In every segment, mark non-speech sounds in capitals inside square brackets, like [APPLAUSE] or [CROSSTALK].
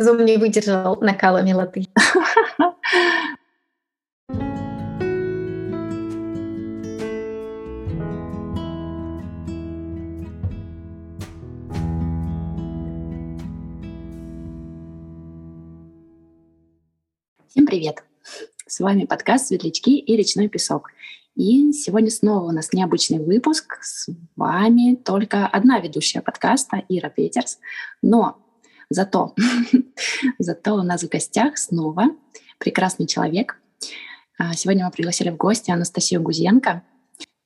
Зум не выдержал накала милоты. Всем привет! С вами подкаст «Светлячки и речной песок». И сегодня снова у нас необычный выпуск. С вами только одна ведущая подкаста Ира Петерс. Но Зато, [LAUGHS] зато у нас в гостях снова прекрасный человек. А, сегодня мы пригласили в гости Анастасию Гузенко.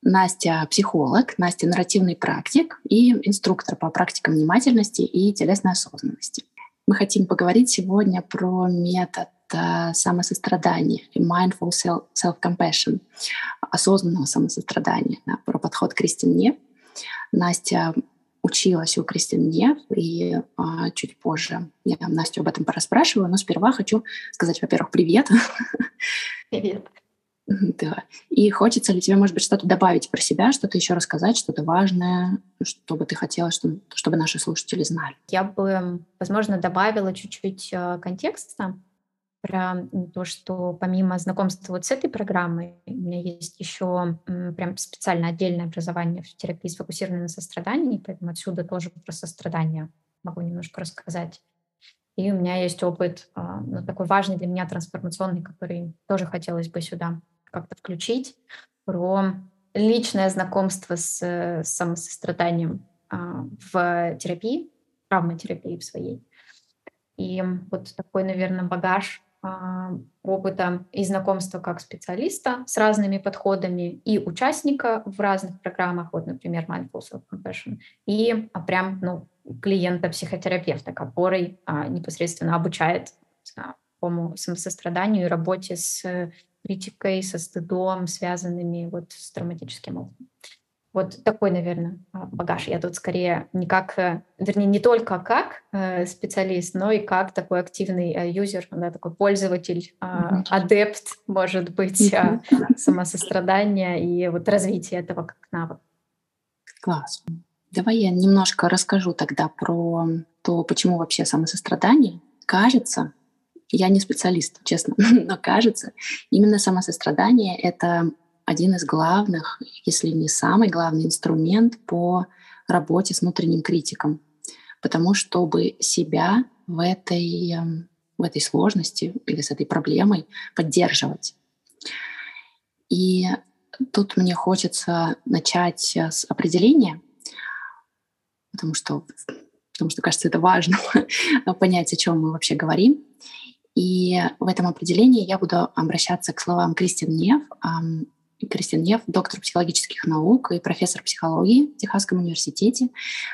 Настя – психолог, Настя – нарративный практик и инструктор по практикам внимательности и телесной осознанности. Мы хотим поговорить сегодня про метод а, самосострадания mindful self-compassion, осознанного самосострадания, да, про подход к Кристине. Настя училась у Кристин Нев, и а, чуть позже я Настю об этом порасспрашиваю, но сперва хочу сказать, во-первых, привет. Привет. Да. И хочется ли тебе, может быть, что-то добавить про себя, что-то еще рассказать, что-то важное, что бы ты хотела, чтобы, чтобы наши слушатели знали? Я бы, возможно, добавила чуть-чуть э, контекста про то, что помимо знакомства вот с этой программой, у меня есть еще прям специально отдельное образование в терапии сфокусированной на сострадании, поэтому отсюда тоже про сострадание могу немножко рассказать. И у меня есть опыт а, ну, такой важный для меня трансформационный, который тоже хотелось бы сюда как-то включить, про личное знакомство с, самосостраданием а, в терапии, травматерапии в своей. И вот такой, наверное, багаж опыта и знакомства как специалиста с разными подходами и участника в разных программах, вот, например, Mindful Self-Compassion, и а, прям, ну, клиента-психотерапевта, который а, непосредственно обучает а, по самосостраданию и работе с критикой, со стыдом, связанными вот с травматическим опытом. Вот такой, наверное, а, багаж. Я тут скорее не как, э, вернее, не только как э, специалист, но и как такой активный э, юзер, да, такой пользователь, mm-hmm. адепт, может быть, mm-hmm. самосострадания и вот развития этого как навык. Класс. Давай я немножко расскажу тогда про то, почему вообще самосострадание. Кажется, я не специалист, честно, [LAUGHS] но кажется, именно самосострадание — это один из главных, если не самый главный инструмент по работе с внутренним критиком. Потому чтобы себя в этой, эм, в этой сложности или с этой проблемой поддерживать. И тут мне хочется начать с определения, потому что, потому что кажется, это важно [LAUGHS] понять, о чем мы вообще говорим. И в этом определении я буду обращаться к словам Кристин Нев, Кристин Нев, доктор психологических наук и профессор психологии в Техасском университете.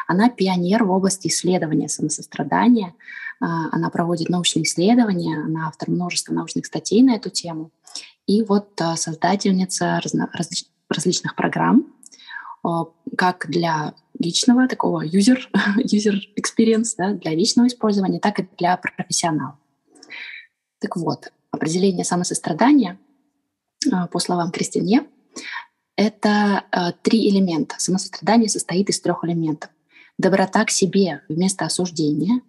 Она пионер в области исследования самосострадания. А, она проводит научные исследования, она автор множества научных статей на эту тему. И вот а, создательница разно, различ, различных программ, как для личного такого user, user experience, да, для личного использования, так и для профессионалов. Так вот, определение самосострадания — а, по словам Кристине, это а, три элемента. Самосострадание состоит из трех элементов. Доброта к себе вместо осуждения,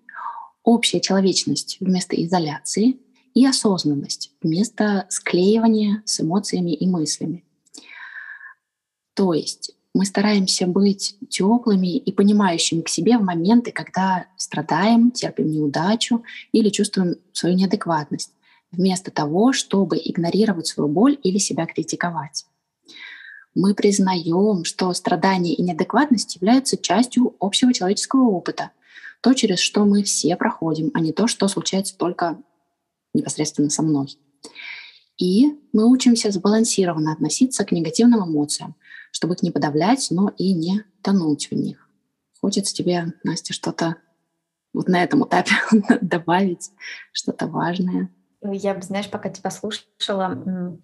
общая человечность вместо изоляции и осознанность вместо склеивания с эмоциями и мыслями. То есть мы стараемся быть теплыми и понимающими к себе в моменты, когда страдаем, терпим неудачу или чувствуем свою неадекватность вместо того, чтобы игнорировать свою боль или себя критиковать. Мы признаем, что страдания и неадекватность являются частью общего человеческого опыта, то, через что мы все проходим, а не то, что случается только непосредственно со мной. И мы учимся сбалансированно относиться к негативным эмоциям, чтобы их не подавлять, но и не тонуть в них. Хочется тебе, Настя, что-то вот на этом этапе [LAUGHS] добавить, что-то важное? Я, знаешь, пока тебя слушала,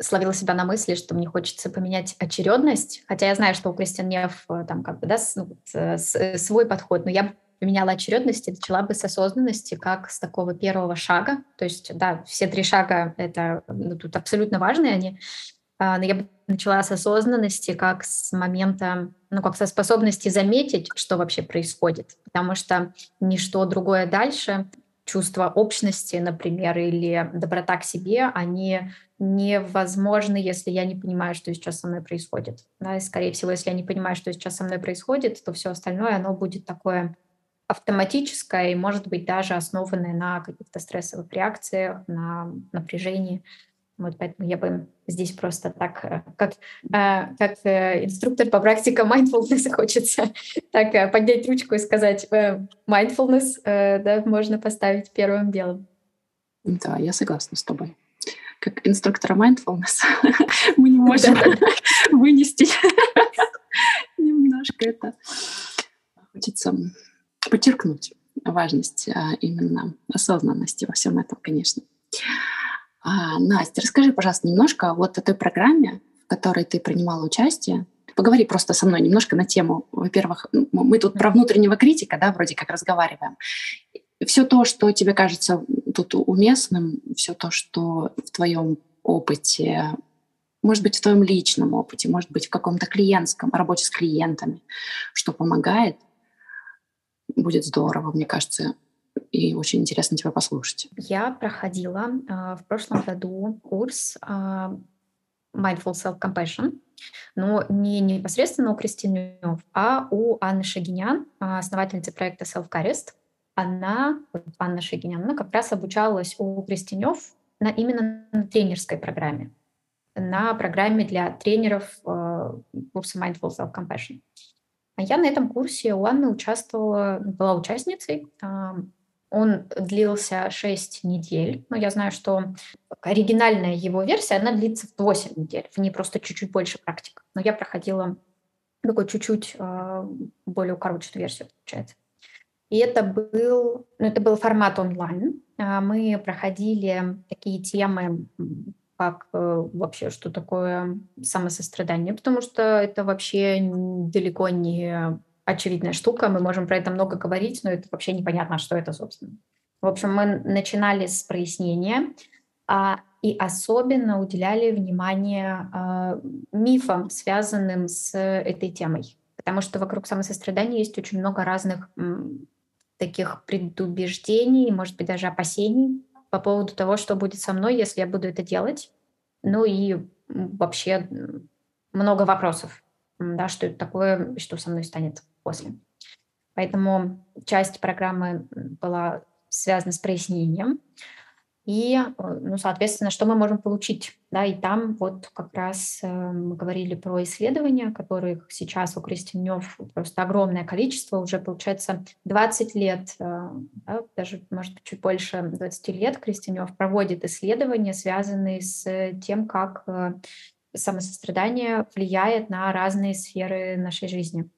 словила себя на мысли, что мне хочется поменять очередность, хотя я знаю, что у Кристиан Нев э, там как бы, да, ну, э, свой подход, но я поменяла очередность и начала бы с осознанности, как с такого первого шага. То есть, да, все три шага — это ну, тут абсолютно важные они, а, но я бы начала с осознанности, как с момента, ну, как со способности заметить, что вообще происходит, потому что ничто другое дальше чувство общности, например, или доброта к себе, они невозможны, если я не понимаю, что сейчас со мной происходит. Да, и, скорее всего, если я не понимаю, что сейчас со мной происходит, то все остальное, оно будет такое автоматическое и, может быть, даже основанное на каких-то стрессовых реакциях, на напряжении. Вот поэтому я бы здесь просто так, э, как, э, как э, инструктор по практике mindfulness [LAUGHS] хочется так поднять ручку и сказать mindfulness, да, можно поставить первым делом. Да, я согласна с тобой. Как инструктора mindfulness [LAUGHS] мы не можем вынести [LAUGHS] немножко это. Хочется подчеркнуть важность именно осознанности во всем этом, конечно. А, Настя, расскажи, пожалуйста, немножко вот о той программе, в которой ты принимала участие. Поговори просто со мной немножко на тему. Во-первых, мы тут про внутреннего критика, да, вроде как разговариваем. Все то, что тебе кажется тут уместным, все то, что в твоем опыте, может быть, в твоем личном опыте, может быть, в каком-то клиентском, работе с клиентами, что помогает, будет здорово, мне кажется, и очень интересно тебя послушать. Я проходила э, в прошлом году курс э, Mindful Self-Compassion, но не непосредственно у Кристины а у Анны Шагинян, основательницы проекта Self-Carist. Она, Анна Шагинян, она как раз обучалась у Кристинев на, именно на тренерской программе, на программе для тренеров э, курса Mindful Self-Compassion. А я на этом курсе у Анны участвовала, была участницей. Он длился 6 недель, но я знаю, что оригинальная его версия, она длится в 8 недель, в ней просто чуть-чуть больше практик. Но я проходила такой чуть-чуть э, более укороченную версию, получается. И это был, ну, это был формат онлайн. А, мы проходили такие темы, как э, вообще, что такое самосострадание, потому что это вообще далеко не очевидная штука, мы можем про это много говорить, но это вообще непонятно, что это, собственно. В общем, мы начинали с прояснения а, и особенно уделяли внимание а, мифам, связанным с этой темой. Потому что вокруг самосострадания есть очень много разных м, таких предубеждений, может быть, даже опасений по поводу того, что будет со мной, если я буду это делать. Ну и вообще много вопросов, да, что это такое, что со мной станет после. Поэтому часть программы была связана с прояснением. И, э, ну, соответственно, что мы можем получить? Да, и там вот как раз э, мы говорили про исследования, которых сейчас у Крестенев просто огромное количество, уже получается 20 лет, э, да, даже, может чуть больше 20 лет Крестенев проводит исследования, связанные с тем, как самосострадание влияет на разные сферы нашей жизни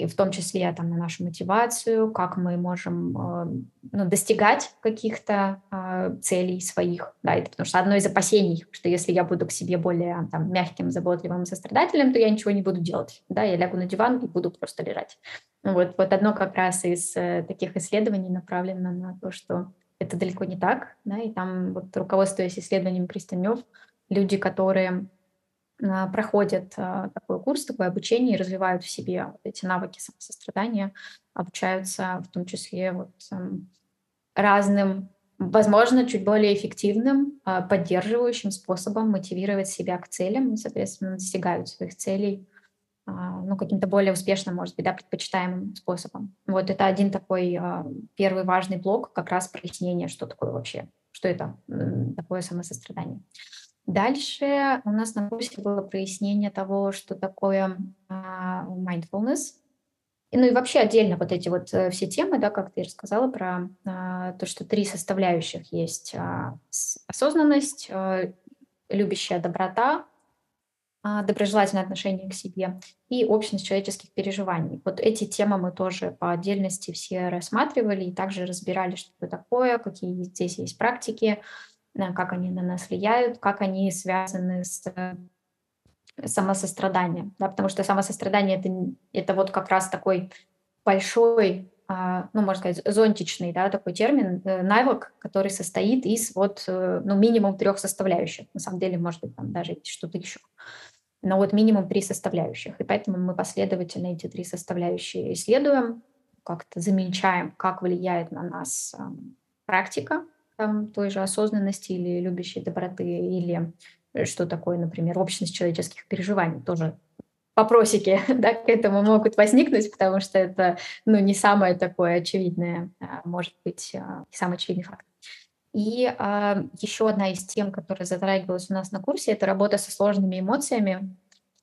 и в том числе там, на нашу мотивацию, как мы можем э, ну, достигать каких-то э, целей своих. Да, это потому что одно из опасений, что если я буду к себе более там, мягким, заботливым, сострадательным, то я ничего не буду делать. Да, я лягу на диван и буду просто лежать. Вот, вот одно как раз из э, таких исследований направлено на то, что это далеко не так. Да, и там, вот, руководствуясь исследованием Кристенев, люди, которые проходят а, такой курс, такое обучение и развивают в себе вот эти навыки самосострадания, обучаются в том числе вот эм, разным, возможно, чуть более эффективным, а, поддерживающим способом мотивировать себя к целям и, соответственно, достигают своих целей ну, каким-то более успешным, может быть, да, предпочитаемым способом. Вот это один такой первый важный блок, как раз прояснение, что такое вообще, что это такое самосострадание. Дальше у нас на курсе было прояснение того, что такое uh, mindfulness. И, ну и вообще отдельно вот эти вот uh, все темы, да, как ты рассказала про uh, то, что три составляющих есть. Uh, осознанность, uh, любящая доброта, доброжелательное отношение к себе и общность человеческих переживаний. Вот эти темы мы тоже по отдельности все рассматривали и также разбирали, что это такое, какие здесь есть практики, как они на нас влияют, как они связаны с э, самосостраданием, да, потому что самосострадание это, это вот как раз такой большой, а, ну, можно сказать, зонтичный, да, такой термин, э, навык, который состоит из вот, э, ну, минимум трех составляющих. На самом деле, может быть, там даже что-то еще. Но вот минимум три составляющих. И поэтому мы последовательно эти три составляющие исследуем, как-то замечаем, как влияет на нас практика той же осознанности или любящей доброты, или что такое, например, общность человеческих переживаний, тоже вопросики [LAUGHS] да, к этому могут возникнуть, потому что это ну, не самое такое очевидное, а, может быть, а, не самый очевидный факт. И а, еще одна из тем, которая затрагивалась у нас на курсе, это работа со сложными эмоциями,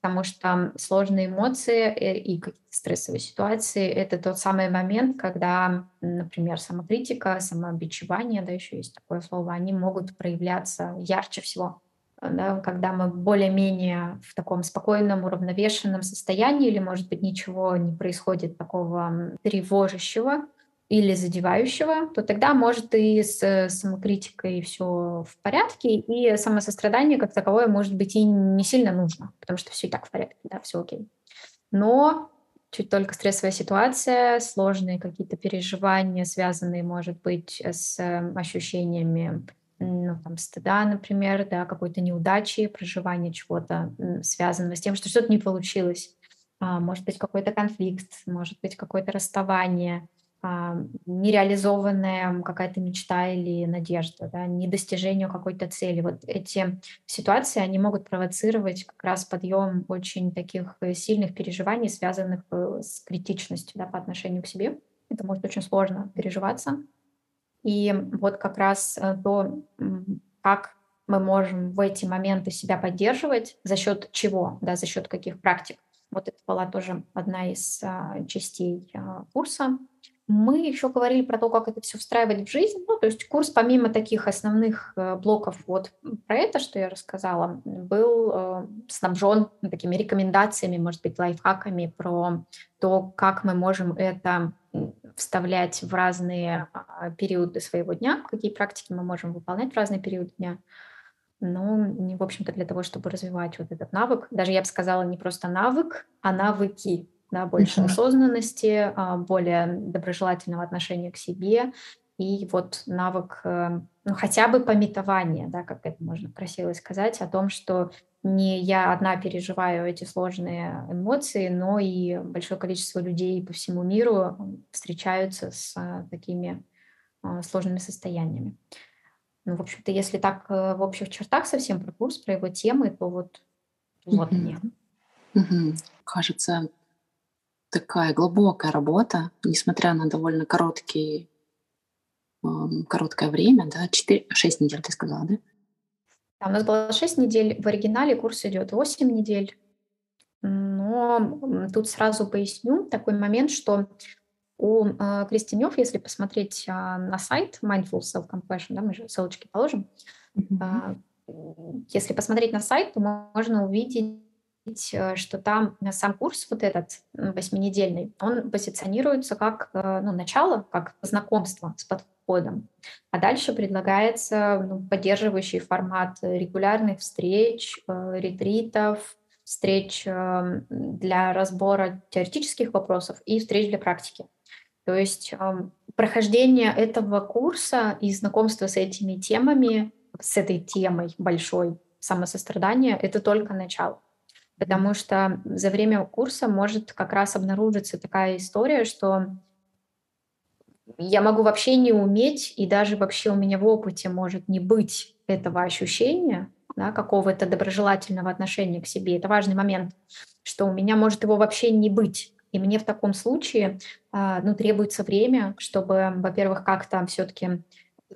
потому что сложные эмоции э, и какие-то стрессовые ситуации — это тот самый момент, когда, например, самокритика, самообичевание, да, еще есть такое слово, они могут проявляться ярче всего да, когда мы более-менее в таком спокойном, уравновешенном состоянии, или, может быть, ничего не происходит такого тревожащего или задевающего, то тогда может и с самокритикой все в порядке, и самосострадание как таковое может быть и не сильно нужно, потому что все и так в порядке, да, все окей. Но чуть только стрессовая ситуация, сложные какие-то переживания, связанные, может быть, с ощущениями ну, там, стыда, например, да, какой-то неудачи, проживания чего-то связанного с тем, что что-то не получилось. А, может быть, какой-то конфликт, может быть, какое-то расставание, нереализованная какая-то мечта или надежда, да, недостижение какой-то цели. Вот эти ситуации, они могут провоцировать как раз подъем очень таких э, сильных переживаний, связанных э, с критичностью да, по отношению к себе. Это может очень сложно переживаться. И вот как раз э, то, как мы можем в эти моменты себя поддерживать, за счет чего, да, за счет каких практик. Вот это была тоже одна из а, частей а, курса. Мы еще говорили про то, как это все встраивать в жизнь. Ну, то есть курс, помимо таких основных э, блоков вот про это, что я рассказала, был э, снабжен такими рекомендациями, может быть, лайфхаками про то, как мы можем это вставлять в разные а, периоды своего дня, какие практики мы можем выполнять в разные периоды дня. Ну, в общем-то, для того, чтобы развивать вот этот навык. Даже я бы сказала, не просто навык, а навыки. Да, больше осознанности, а, более доброжелательного отношения к себе и вот навык, э, ну, хотя бы пометования, да, как это можно красиво сказать, о том, что не я одна переживаю эти сложные эмоции, но и большое количество людей по всему миру встречаются с а, такими а, сложными состояниями. Ну, в общем-то, если так э, в общих чертах совсем про курс, про его темы, то вот, вот мне. Кажется, такая глубокая работа, несмотря на довольно короткий, короткое время, да, 4, 6 недель, ты сказала, да? Да, у нас было 6 недель, в оригинале курс идет 8 недель. Но тут сразу поясню такой момент, что у э, Кристинев, если посмотреть э, на сайт Mindful Self-Compassion, да, мы же ссылочки положим, mm-hmm. э, если посмотреть на сайт, то можно увидеть что там сам курс вот этот восьминедельный, он позиционируется как э, ну, начало, как знакомство с подходом. А дальше предлагается ну, поддерживающий формат регулярных встреч, э, ретритов, встреч для разбора теоретических вопросов и встреч для практики. То есть прохождение этого курса и знакомство с этими темами, с этой темой большой самосострадания, это только начало потому что за время курса может как раз обнаружиться такая история, что я могу вообще не уметь, и даже вообще у меня в опыте может не быть этого ощущения, да, какого-то доброжелательного отношения к себе. Это важный момент, что у меня может его вообще не быть. И мне в таком случае а, ну, требуется время, чтобы, во-первых, как-то все-таки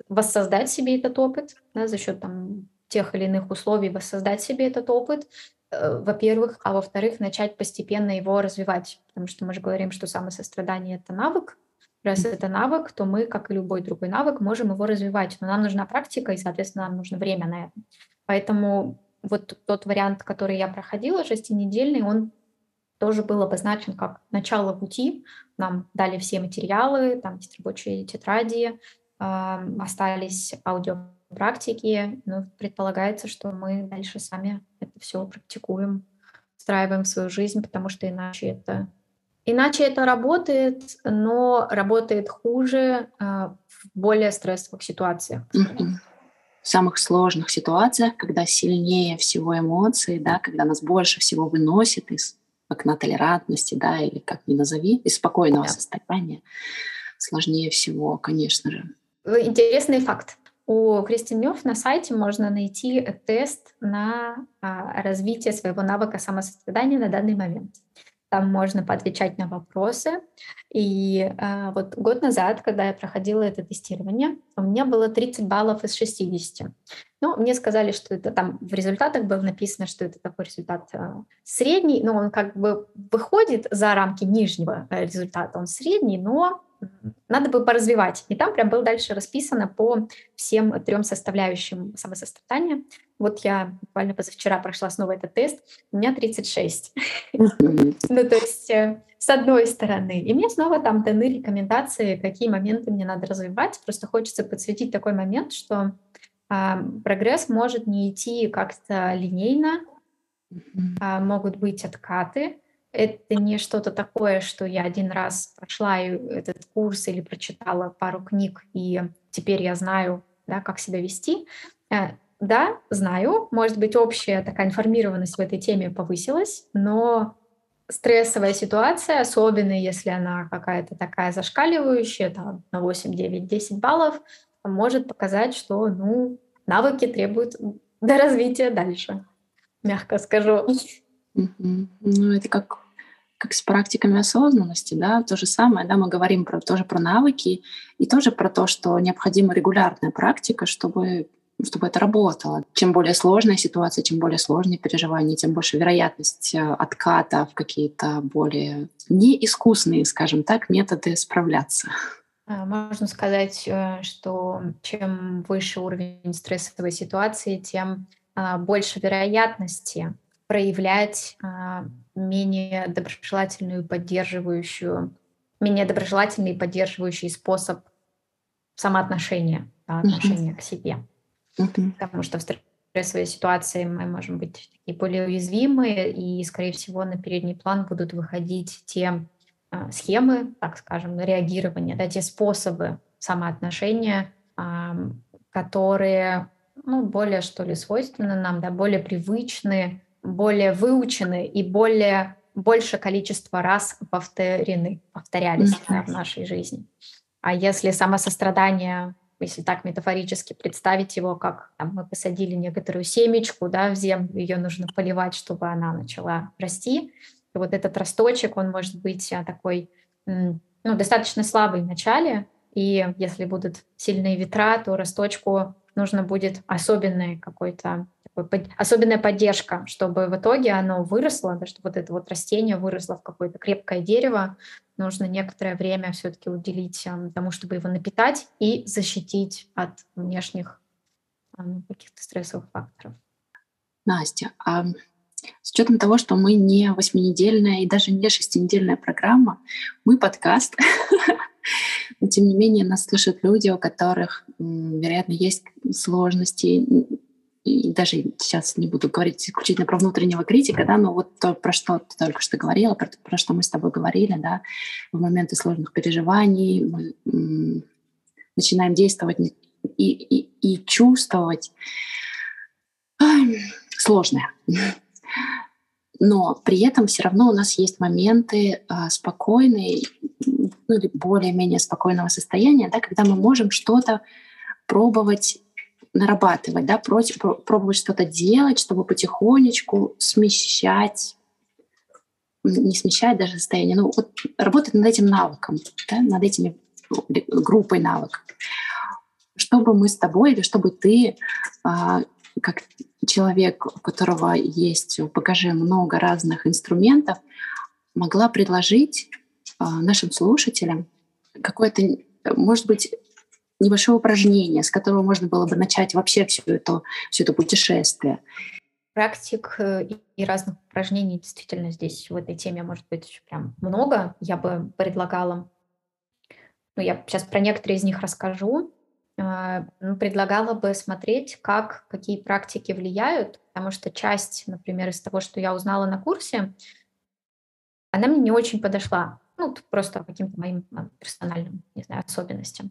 воссоздать себе этот опыт да, за счет там, тех или иных условий, воссоздать себе этот опыт, во-первых, а во-вторых, начать постепенно его развивать, потому что мы же говорим, что самосострадание — это навык. Раз это навык, то мы, как и любой другой навык, можем его развивать. Но нам нужна практика, и, соответственно, нам нужно время на это. Поэтому вот тот вариант, который я проходила, шестинедельный, он тоже был обозначен как начало пути. Нам дали все материалы, там есть рабочие тетради, э, остались аудио практики, но предполагается, что мы дальше сами это все практикуем, встраиваем в свою жизнь, потому что иначе это Иначе это работает, но работает хуже а, в более стрессовых ситуациях. В самых сложных ситуациях, когда сильнее всего эмоции, да, когда нас больше всего выносит из окна толерантности, да, или как ни назови, из спокойного да. состояния, сложнее всего, конечно же, Интересный факт. У Кристин Мёв на сайте можно найти тест на а, развитие своего навыка самосострадания на данный момент. Там можно поотвечать на вопросы. И а, вот год назад, когда я проходила это тестирование, у меня было 30 баллов из 60. Ну, мне сказали, что это там в результатах было написано, что это такой результат а, средний, но он как бы выходит за рамки нижнего э, результата, он средний, но надо бы поразвивать. И там прям было дальше расписано по всем трем составляющим самосострадания. Вот я буквально позавчера прошла снова этот тест, у меня 36. Ну, то есть э, с одной стороны. И мне снова там даны рекомендации, какие моменты мне надо развивать. Просто хочется подсветить такой момент, что прогресс может не идти как-то линейно, а, могут быть откаты, это не что-то такое, что я один раз прошла этот курс или прочитала пару книг, и теперь я знаю, да, как себя вести. Э, да, знаю, может быть, общая такая информированность в этой теме повысилась, но стрессовая ситуация, особенно если она какая-то такая зашкаливающая, там, на 8, 9, 10 баллов, может показать, что ну, навыки требуют до развития дальше, мягко скажу. Ну, это как как с практиками осознанности, да, то же самое, да, мы говорим про, тоже про навыки и тоже про то, что необходима регулярная практика, чтобы чтобы это работало. Чем более сложная ситуация, чем более сложные переживания, тем больше вероятность э, отката в какие-то более неискусные, скажем так, методы справляться. А, можно сказать, э, что чем выше уровень стрессовой ситуации, тем а, больше вероятности проявлять а, менее доброжелательную поддерживающую, менее доброжелательный поддерживающий способ самоотношения, да, отношения uh-huh. к себе. Uh-huh. Потому что в стрессовой ситуации мы можем быть такие более уязвимые, и, скорее всего, на передний план будут выходить те схемы, так скажем, реагирования, да, те способы самоотношения, а, которые ну, более, что ли, свойственны нам, да, более привычны, более выучены и более больше количество раз повторены, повторялись mm-hmm. в нашей жизни. А если самосострадание, если так метафорически представить его, как там, мы посадили некоторую семечку да, в землю, ее нужно поливать, чтобы она начала расти, и вот этот росточек, он может быть а, такой ну, достаточно слабый в начале, и если будут сильные ветра, то росточку нужно будет особенный какой-то особенная поддержка, чтобы в итоге оно выросло, да, чтобы вот это вот растение выросло в какое-то крепкое дерево, нужно некоторое время все-таки уделить тому, чтобы его напитать и защитить от внешних каких-то стрессовых факторов. Настя, а с учетом того, что мы не восьминедельная и даже не шестинедельная программа, мы подкаст, [LAUGHS] но тем не менее нас слышат люди, у которых, вероятно, есть сложности, и даже сейчас не буду говорить исключительно про внутреннего критика, да, но вот то, про что ты только что говорила, про, про что мы с тобой говорили, да, в моменты сложных переживаний мы м, начинаем действовать и, и, и чувствовать сложное. Но при этом все равно у нас есть моменты а, спокойные, ну или более-менее спокойного состояния, да, когда мы можем что-то пробовать нарабатывать, да, против, пробовать что-то делать, чтобы потихонечку смещать, не смещать даже состояние, ну вот работать над этим навыком, да, над этими ну, группой навыков. Чтобы мы с тобой или чтобы ты, а, как человек, у которого есть в багаже много разных инструментов, могла предложить а, нашим слушателям какое-то, может быть, небольшое упражнение, с которого можно было бы начать вообще все это, все это путешествие. Практик э, и разных упражнений действительно здесь в этой теме может быть прям много. Я бы предлагала, ну я сейчас про некоторые из них расскажу, предлагала бы смотреть, как, какие практики влияют, потому что часть, например, из того, что я узнала на курсе, она мне не очень подошла ну, просто каким-то моим а, персональным, не знаю, особенностям.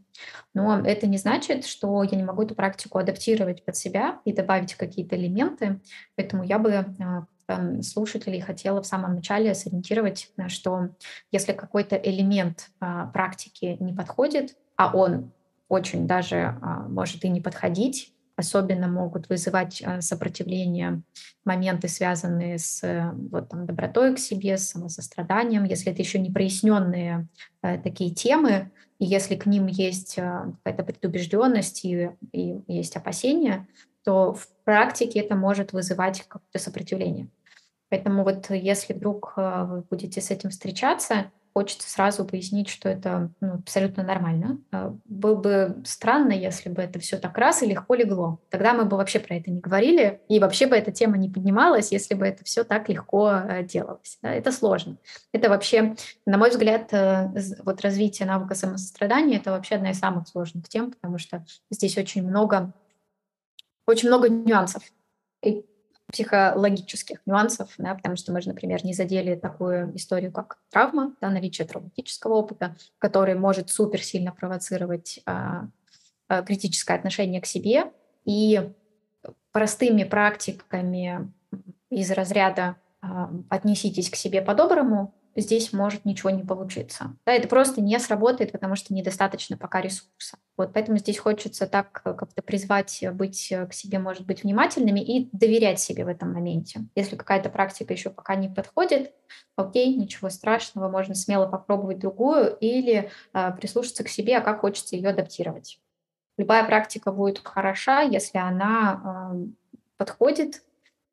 Но это не значит, что я не могу эту практику адаптировать под себя и добавить какие-то элементы. Поэтому я бы а, слушателей хотела в самом начале сориентировать, что если какой-то элемент а, практики не подходит, а он очень даже может и не подходить. Особенно могут вызывать сопротивление моменты, связанные с вот, там, добротой к себе, с самосостраданием. Если это еще не проясненные такие темы, и если к ним есть какая-то предубежденность и, и есть опасения, то в практике это может вызывать какое-то сопротивление. Поэтому вот если вдруг э, вы будете с этим встречаться, хочется сразу пояснить, что это ну, абсолютно нормально. Э, было бы странно, если бы это все так раз и легко легло. Тогда мы бы вообще про это не говорили, и вообще бы эта тема не поднималась, если бы это все так легко э, делалось. Это сложно. Это вообще, на мой взгляд, вот развитие навыка самосострадания — это вообще одна из самых сложных тем, потому что здесь очень много, очень много нюансов. И психологических нюансов, да, потому что мы же, например, не задели такую историю, как травма, да, наличие травматического опыта, который может супер сильно провоцировать а, а, критическое отношение к себе. И простыми практиками из разряда а, «отнеситесь к себе по-доброму» здесь может ничего не получиться. Да, это просто не сработает, потому что недостаточно пока ресурса. Вот поэтому здесь хочется так э, как-то призвать быть э, к себе, может быть, внимательными и доверять себе в этом моменте. Если какая-то практика еще пока не подходит, окей, ничего страшного, можно смело попробовать другую или э, прислушаться к себе, а как хочется ее адаптировать. Любая практика будет хороша, если она э, подходит,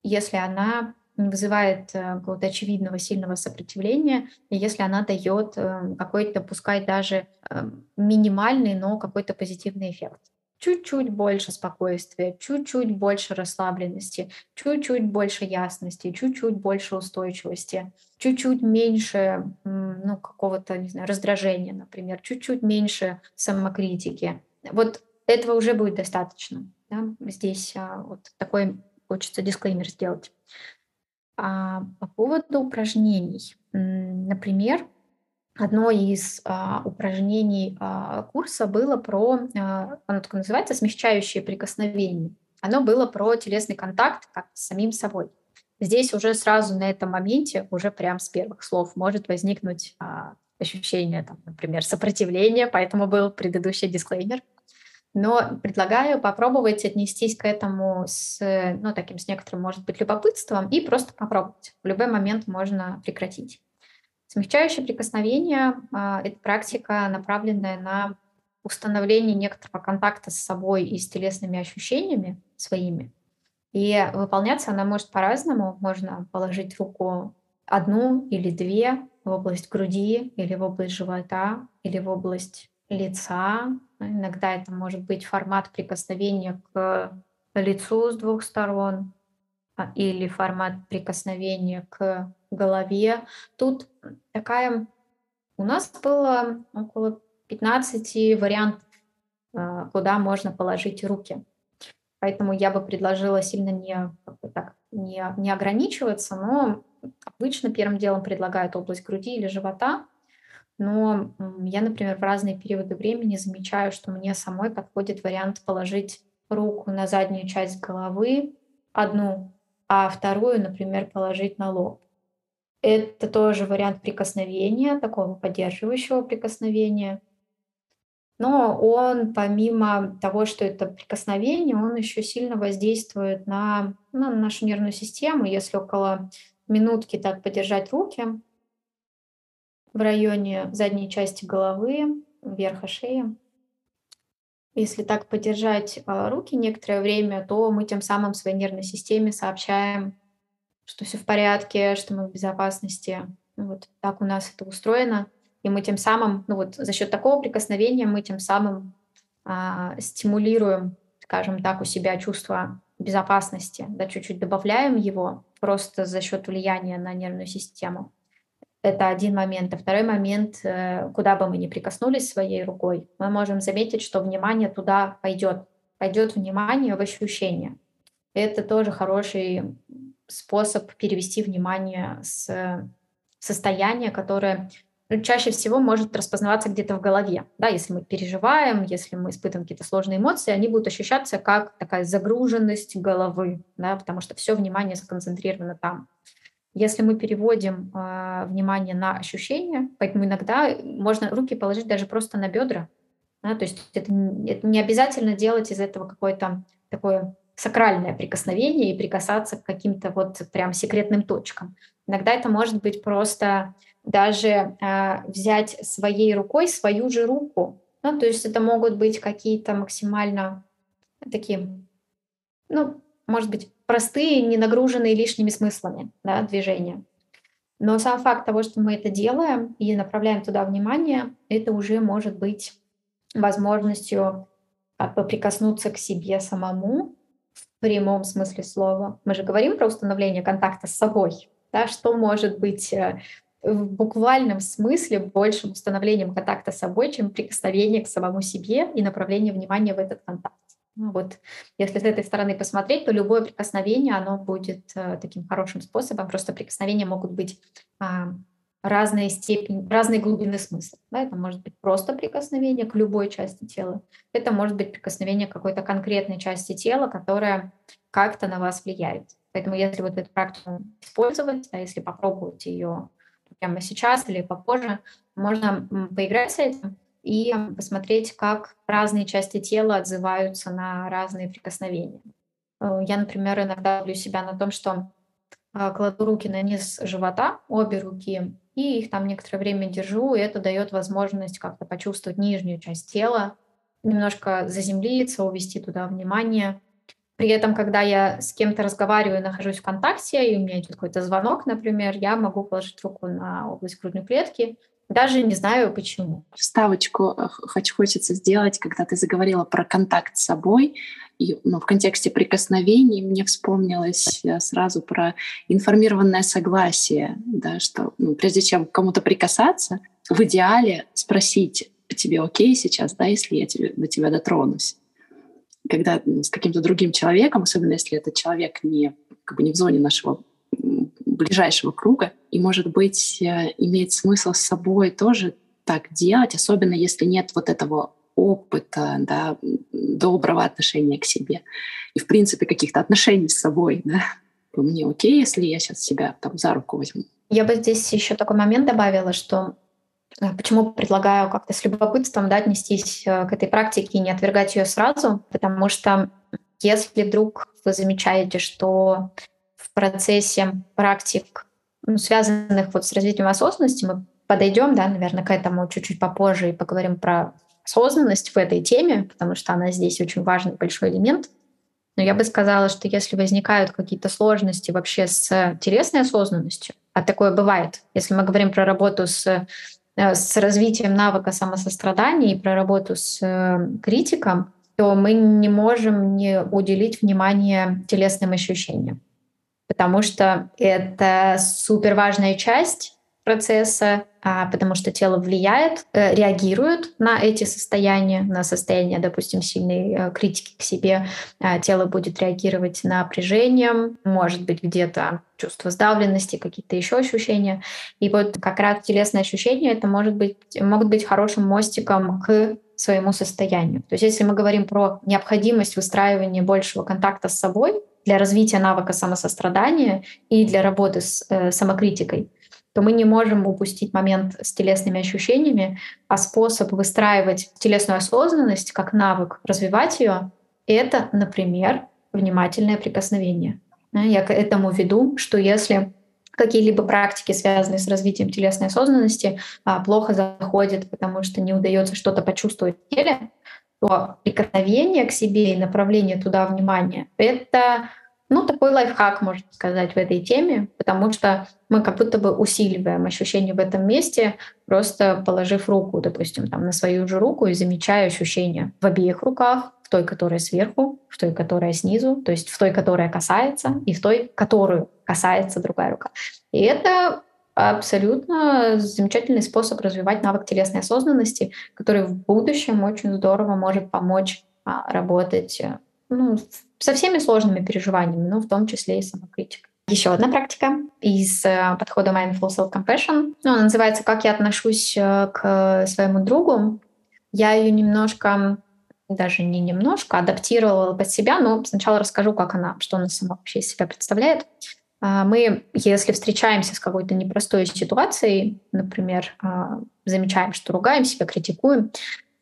если она вызывает э, какого-то очевидного сильного сопротивления, если она дает э, какой-то, пускай даже э, минимальный, но какой-то позитивный эффект. Чуть-чуть больше спокойствия, чуть-чуть больше расслабленности, чуть-чуть больше ясности, чуть-чуть больше устойчивости, чуть-чуть меньше ну, какого-то, не знаю, раздражения, например, чуть-чуть меньше самокритики. Вот этого уже будет достаточно. Да? Здесь а, вот такой хочется дисклеймер сделать. А, по поводу упражнений. Например, одно из а, упражнений а, курса было про, а, оно так называется, смягчающее прикосновение. Оно было про телесный контакт как с самим собой. Здесь уже сразу на этом моменте, уже прям с первых слов может возникнуть а, ощущение, там, например, сопротивления, поэтому был предыдущий дисклеймер. Но предлагаю попробовать отнестись к этому с, ну, таким, с некоторым, может быть, любопытством и просто попробовать. В любой момент можно прекратить. Смягчающее прикосновение а, это практика, направленная на установление некоторого контакта с собой и с телесными ощущениями своими. И выполняться она может по-разному. Можно положить руку одну или две в область груди или в область живота или в область лица. Иногда это может быть формат прикосновения к лицу с двух сторон а, или формат прикосновения к голове. Тут такая... У нас было около 15 вариантов, а, куда можно положить руки. Поэтому я бы предложила сильно не, так, не, не ограничиваться, но обычно первым делом предлагают область груди или живота – но я, например, в разные периоды времени замечаю, что мне самой подходит вариант положить руку на заднюю часть головы, одну, а вторую, например, положить на лоб. Это тоже вариант прикосновения, такого поддерживающего прикосновения. Но он, помимо того, что это прикосновение, он еще сильно воздействует на, ну, на нашу нервную систему. Если около минутки так подержать руки, в районе задней части головы, верха шеи. Если так подержать а, руки некоторое время, то мы тем самым своей нервной системе сообщаем, что все в порядке, что мы в безопасности. Вот так у нас это устроено. И мы тем самым, ну вот за счет такого прикосновения мы тем самым а, стимулируем, скажем так, у себя чувство безопасности, да, чуть-чуть добавляем его просто за счет влияния на нервную систему. Это один момент. А второй момент, э, куда бы мы ни прикоснулись своей рукой, мы можем заметить, что внимание туда пойдет. Пойдет внимание в ощущение. Это тоже хороший способ перевести внимание с состояния, которое ну, чаще всего может распознаваться где-то в голове. Да, если мы переживаем, если мы испытываем какие-то сложные эмоции, они будут ощущаться как такая загруженность головы, да, потому что все внимание сконцентрировано там. Если мы переводим э, внимание на ощущения, поэтому иногда можно руки положить даже просто на бедра, Да, то есть это, это не обязательно делать из этого какое-то такое сакральное прикосновение и прикасаться к каким-то вот прям секретным точкам. Иногда это может быть просто даже э, взять своей рукой свою же руку. Ну, то есть это могут быть какие-то максимально такие, ну, может быть, простые, не нагруженные лишними смыслами да, движения. Но сам факт того, что мы это делаем и направляем туда внимание, это уже может быть возможностью как бы прикоснуться к себе самому в прямом смысле слова. Мы же говорим про установление контакта с собой. Да, что может быть э, в буквальном смысле большим установлением контакта с собой, чем прикосновение к самому себе и направление внимания в этот контакт. Ну, вот если с этой стороны посмотреть, то любое прикосновение, оно будет э, таким хорошим способом. Просто прикосновения могут быть а, разной степени, разной глубины смысла. Да? Это может быть просто прикосновение к любой части тела. Это может быть прикосновение к какой-то конкретной части тела, которая как-то на вас влияет. Поэтому если вот эту практику использовать, да, если попробовать ее прямо сейчас или попозже, можно поиграть с этим и посмотреть, как разные части тела отзываются на разные прикосновения. Э, я, например, иногда ловлю себя на том, что э, кладу руки на низ живота, обе руки, и их там некоторое время держу, и это дает возможность как-то почувствовать нижнюю часть тела, немножко заземлиться, увести туда внимание. При этом, когда я с кем-то разговариваю, нахожусь в контакте, и у меня идет какой-то звонок, например, я могу положить руку на область грудной клетки даже не знаю почему. Вставочку э, хочу, хочется сделать, когда ты заговорила про контакт с собой. И, ну, в контексте прикосновений мне вспомнилось э, сразу про информированное согласие, да, что ну, прежде чем кому-то прикасаться, в идеале спросить, тебе окей сейчас, да, если я тебе, до тебя дотронусь. Когда ну, с каким-то другим человеком, особенно если этот человек не, как бы не в зоне нашего ближайшего круга. И, может быть, э, имеет смысл с собой тоже так делать, особенно если нет вот этого опыта, да, доброго отношения к себе. И, в принципе, каких-то отношений с собой. Да. Мне окей, если я сейчас себя там за руку возьму. Я бы здесь еще такой момент добавила, что э, Почему предлагаю как-то с любопытством да, отнестись э, к этой практике и не отвергать ее сразу? Потому что если вдруг вы замечаете, что процессе практик, ну, связанных вот с развитием осознанности, мы подойдем, да, наверное, к этому чуть-чуть попозже и поговорим про осознанность в этой теме, потому что она здесь очень важный большой элемент. Но я бы сказала, что если возникают какие-то сложности вообще с телесной осознанностью, а такое бывает, если мы говорим про работу с, э, с развитием навыка самосострадания и про работу с э, критиком, то мы не можем не уделить внимание телесным ощущениям потому что это супер важная часть процесса, а, потому что тело влияет, э, реагирует на эти состояния, на состояние, допустим, сильной э, критики к себе. А, тело будет реагировать напряжением, может быть, где-то чувство сдавленности, какие-то еще ощущения. И вот как раз телесные ощущения это может быть, могут быть хорошим мостиком к своему состоянию. То есть если мы говорим про необходимость выстраивания большего контакта с собой, для развития навыка самосострадания и для работы с э, самокритикой, то мы не можем упустить момент с телесными ощущениями, а способ выстраивать телесную осознанность как навык, развивать ее, это, например, внимательное прикосновение. Я к этому веду, что если какие-либо практики, связанные с развитием телесной осознанности, а, плохо заходят, потому что не удается что-то почувствовать в теле, то прикосновение к себе и направление туда внимания — это ну, такой лайфхак, можно сказать, в этой теме, потому что мы как будто бы усиливаем ощущение в этом месте, просто положив руку, допустим, там, на свою же руку и замечая ощущения в обеих руках, в той, которая сверху, в той, которая снизу, то есть в той, которая касается, и в той, которую касается другая рука. И это абсолютно замечательный способ развивать навык телесной осознанности, который в будущем очень здорово может помочь а, работать ну, со всеми сложными переживаниями, но в том числе и самокритика. Еще одна практика из э, подхода Mindful Self-Compassion. Ну, она называется «Как я отношусь э, к своему другу». Я ее немножко, даже не немножко, адаптировала под себя, но сначала расскажу, как она, что она сама вообще из себя представляет. А, мы, если встречаемся с какой-то непростой ситуацией, например, а, замечаем, что ругаем себя, критикуем,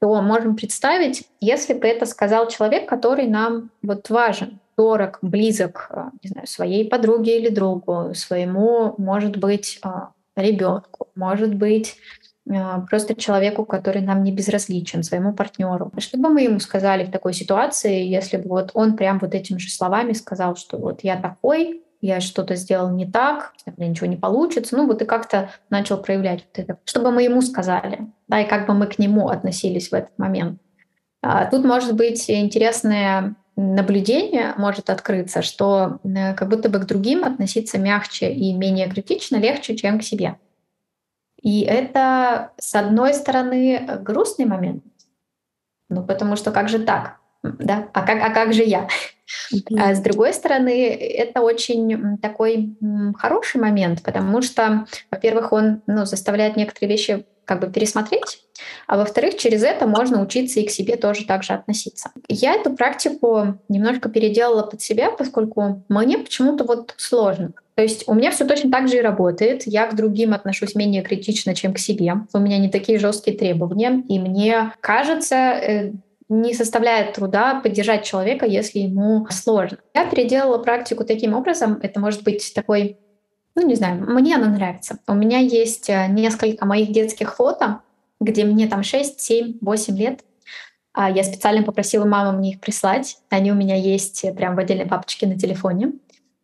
то можем представить, если бы это сказал человек, который нам вот важен, дорог, близок, э, не знаю, своей подруге или другу, своему, может быть, э, ребенку, может быть, э, просто человеку, который нам не безразличен, своему партнеру. Что бы мы ему сказали в такой ситуации, если бы вот он прям вот этими же словами сказал, что вот я такой, я что-то сделал не так, у меня ничего не получится. Ну вот и как-то начал проявлять вот это. Чтобы мы ему сказали, да, и как бы мы к нему относились в этот момент. А тут может быть интересное наблюдение может открыться, что э, как будто бы к другим относиться мягче и менее критично легче, чем к себе. И это, с одной стороны, грустный момент, ну потому что как же так? Да? А, как, а как же я? А с другой стороны, это очень такой хороший момент, потому что, во-первых, он ну, заставляет некоторые вещи как бы пересмотреть, а во-вторых, через это можно учиться и к себе тоже так же относиться. Я эту практику немножко переделала под себя, поскольку мне почему-то вот сложно. То есть у меня все точно так же и работает. Я к другим отношусь менее критично, чем к себе. У меня не такие жесткие требования. И мне кажется, э, не составляет труда поддержать человека, если ему сложно. Я переделала практику таким образом. Это может быть такой, ну не знаю, мне она нравится. У меня есть э, несколько моих детских фото, где мне там 6, 7, 8 лет. А я специально попросила маму мне их прислать. Они у меня есть прям в отдельной папочке на телефоне.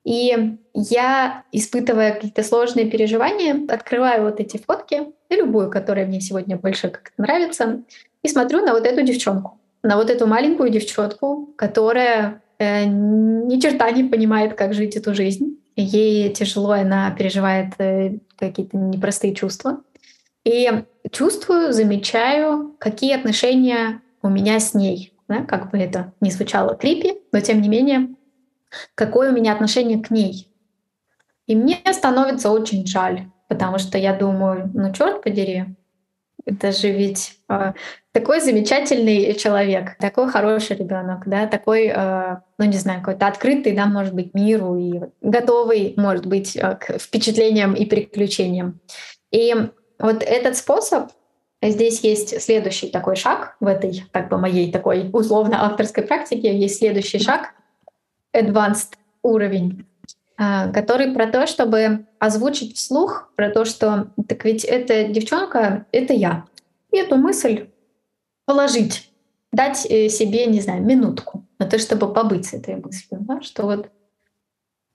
И я, испытывая какие-то сложные переживания, открываю вот эти фотки, и любую, которая мне сегодня больше как-то нравится, и смотрю на вот эту девчонку на вот эту маленькую девчонку, которая э, ни черта не понимает, как жить эту жизнь. Ей тяжело, она переживает э, какие-то непростые чувства. И чувствую, замечаю, какие отношения у меня с ней. Да? Как бы это ни звучало крипи, но тем не менее, какое у меня отношение к ней. И мне становится очень жаль, потому что я думаю, ну черт подери, это же ведь э, такой замечательный человек, такой хороший ребенок, да, такой, э, ну не знаю, какой-то открытый, да, может быть, миру и готовый, может быть, э, к впечатлениям и приключениям. И вот этот способ, здесь есть следующий такой шаг в этой, как бы моей такой условно авторской практике, есть следующий шаг, advanced уровень а, который про то, чтобы озвучить вслух, про то, что так ведь эта девчонка — это я. И эту мысль положить, дать э, себе, не знаю, минутку на то, чтобы побыть с этой мыслью, да? что вот,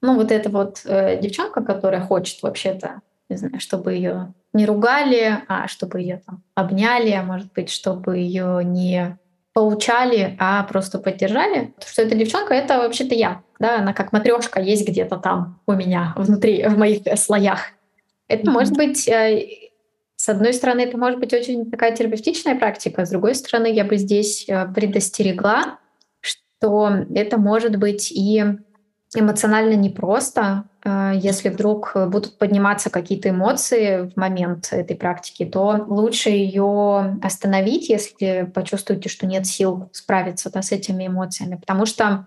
ну вот эта вот э, девчонка, которая хочет вообще-то, не знаю, чтобы ее не ругали, а чтобы ее там обняли, а может быть, чтобы ее не поучали, а просто поддержали, что эта девчонка — это вообще-то я. Да, она как матрешка есть где-то там у меня внутри, в моих э, слоях. Это mm-hmm. может быть, э, с одной стороны, это может быть очень такая терапевтичная практика, с другой стороны, я бы здесь э, предостерегла, что это может быть и эмоционально непросто, если вдруг будут подниматься какие-то эмоции в момент этой практики, то лучше ее остановить, если почувствуете, что нет сил справиться да, с этими эмоциями. Потому что